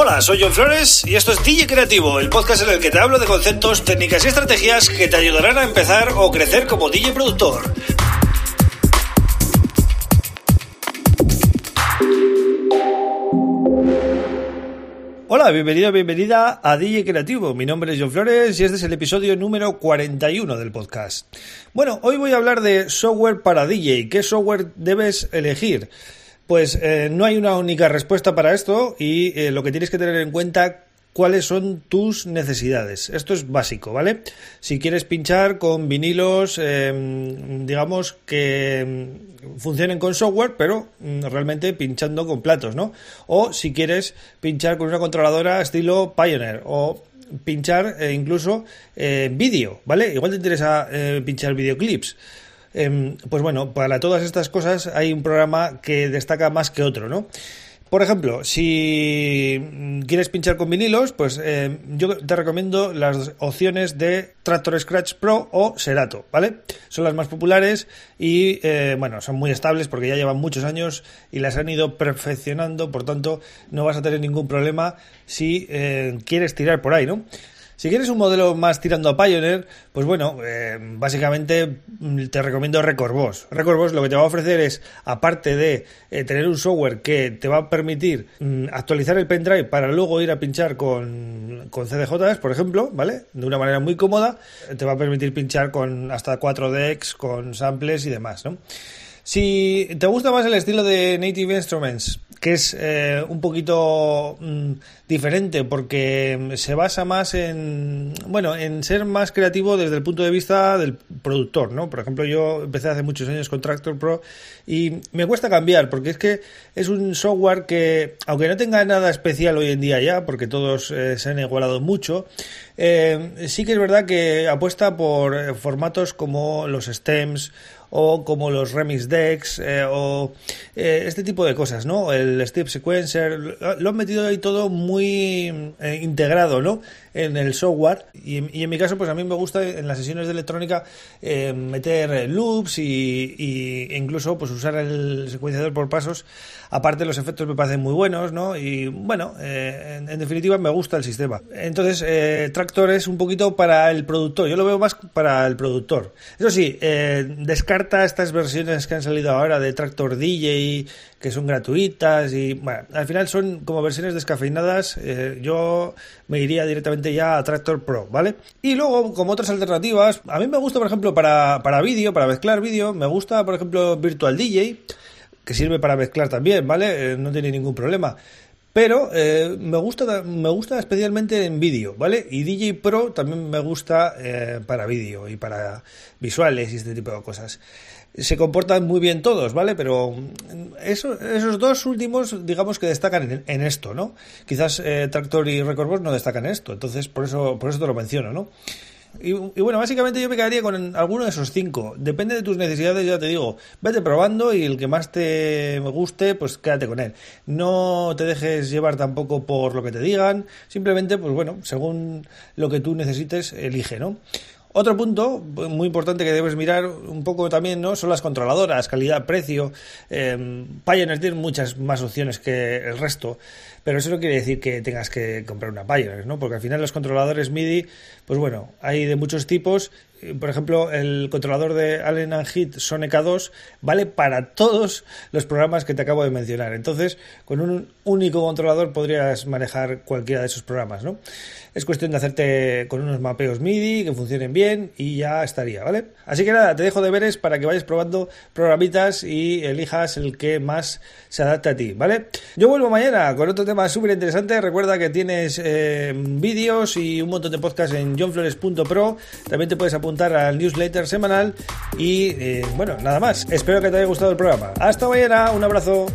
Hola, soy John Flores y esto es DJ Creativo, el podcast en el que te hablo de conceptos, técnicas y estrategias que te ayudarán a empezar o crecer como DJ productor. Hola, bienvenido, bienvenida a DJ Creativo. Mi nombre es John Flores y este es el episodio número 41 del podcast. Bueno, hoy voy a hablar de software para DJ. ¿Qué software debes elegir? Pues eh, no hay una única respuesta para esto y eh, lo que tienes que tener en cuenta cuáles son tus necesidades. Esto es básico, ¿vale? Si quieres pinchar con vinilos, em, digamos que em, funcionen con software, pero mm, realmente pinchando con platos, ¿no? O si quieres pinchar con una controladora estilo Pioneer o pinchar eh, incluso vídeo, ¿vale? Igual te interesa pinchar videoclips. Em, pues bueno, para todas estas cosas hay un programa que destaca más que otro, ¿no? Por ejemplo, si quieres pinchar con vinilos, pues em, yo te recomiendo las opciones de Tractor Scratch Pro o Serato, ¿vale? Son las más populares y, eh, bueno, son muy estables porque ya llevan muchos años y las han ido perfeccionando, por tanto, no vas a tener ningún problema si eh, quieres tirar por ahí, ¿no? Si quieres un modelo más tirando a Pioneer, pues bueno, eh, básicamente mm, te recomiendo Record Boss. Record Boss lo que te va a ofrecer es, aparte de eh, tener un software que te va a permitir mm, actualizar el pendrive para luego ir a pinchar con, con CDJs, por ejemplo, ¿vale? De una manera muy cómoda, te va a permitir pinchar con hasta 4 decks, con samples y demás, ¿no? Si te gusta más el estilo de Native Instruments, que es eh, un poquito mm, diferente porque se basa más en bueno en ser más creativo desde el punto de vista del productor no por ejemplo yo empecé hace muchos años con Tractor Pro y me cuesta cambiar porque es que es un software que aunque no tenga nada especial hoy en día ya porque todos eh, se han igualado mucho eh, sí que es verdad que apuesta por formatos como los stems o como los remix decks eh, o eh, este tipo de cosas, ¿no? El step sequencer, lo han metido ahí todo muy eh, integrado, ¿no? En el software y, en mi caso, pues a mí me gusta en las sesiones de electrónica meter loops y, incluso pues usar el secuenciador por pasos. Aparte los efectos me parecen muy buenos, ¿no? Y bueno, en, definitiva me gusta el sistema. Entonces, Tractor es un poquito para el productor. Yo lo veo más para el productor. Eso sí, descarga estas versiones que han salido ahora de Tractor DJ, que son gratuitas y bueno, al final son como versiones descafeinadas. Eh, yo me iría directamente ya a Tractor Pro, ¿vale? Y luego, como otras alternativas, a mí me gusta, por ejemplo, para, para vídeo, para mezclar vídeo, me gusta, por ejemplo, Virtual DJ, que sirve para mezclar también, ¿vale? Eh, no tiene ningún problema. Pero eh, me gusta me gusta especialmente en vídeo, ¿vale? Y DJ Pro también me gusta eh, para vídeo y para visuales y este tipo de cosas. Se comportan muy bien todos, ¿vale? Pero mm, esos dos últimos, digamos que destacan en, esto, ¿no? Quizás eh, Tractor y Record no destacan en esto, entonces por eso, por eso te lo menciono, ¿no? Y, bueno, básicamente yo me quedaría con alguno de esos cinco. Depende de tus necesidades, ya te digo. Vete probando y el que más te guste, pues quédate con él. No te dejes llevar tampoco por lo que te digan. Simplemente, pues bueno, según lo que tú necesites, elige, ¿no? Otro punto muy importante que debes mirar un poco también ¿no? son las controladoras, calidad, precio. Eh, Pioneer tiene muchas más opciones que el resto, pero eso no quiere decir que tengas que comprar una Pioneer, ¿no? porque al final los controladores MIDI, pues bueno, hay de muchos tipos por ejemplo, el controlador de Allen Heat Soneca 2 vale para todos los programas que te acabo de mencionar. Entonces, con un único controlador podrías manejar cualquiera de esos programas, ¿no? Es cuestión de hacerte con unos mapeos MIDI que funcionen bien y ya estaría, ¿vale? Así que nada, te dejo deberes para que vayas probando programitas y elijas el que más se adapte a ti, ¿vale? Yo vuelvo mañana con otro tema súper interesante. Recuerda que tienes eh, vídeos y un montón de podcasts en johnflores.pro. También te puedes apuntar al newsletter semanal y eh, bueno, nada más. Espero que te haya gustado el programa. Hasta mañana, un abrazo.